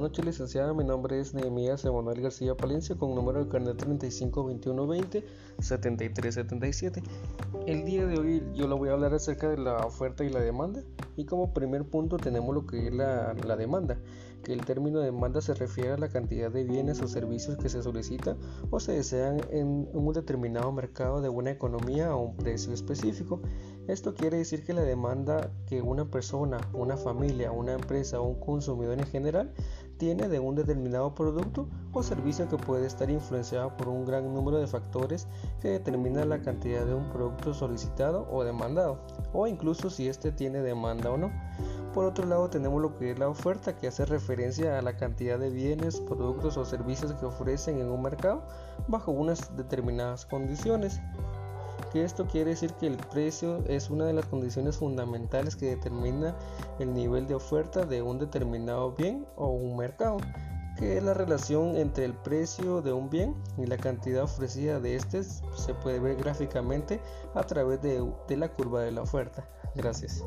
noches, licenciada. Mi nombre es Nehemías Emanuel García Palencia con número de carnet 352120 7377. El día de hoy yo le voy a hablar acerca de la oferta y la demanda. Y como primer punto tenemos lo que es la, la demanda, que el término demanda se refiere a la cantidad de bienes o servicios que se solicitan o se desean en un determinado mercado de una economía a un precio específico. Esto quiere decir que la demanda que una persona, una familia, una empresa o un consumidor en general tiene de un determinado producto o servicio que puede estar influenciado por un gran número de factores que determinan la cantidad de un producto solicitado o demandado, o incluso si éste tiene demanda o no. Por otro lado tenemos lo que es la oferta que hace referencia a la cantidad de bienes, productos o servicios que ofrecen en un mercado bajo unas determinadas condiciones que esto quiere decir que el precio es una de las condiciones fundamentales que determina el nivel de oferta de un determinado bien o un mercado, que es la relación entre el precio de un bien y la cantidad ofrecida de este se puede ver gráficamente a través de, de la curva de la oferta. Gracias.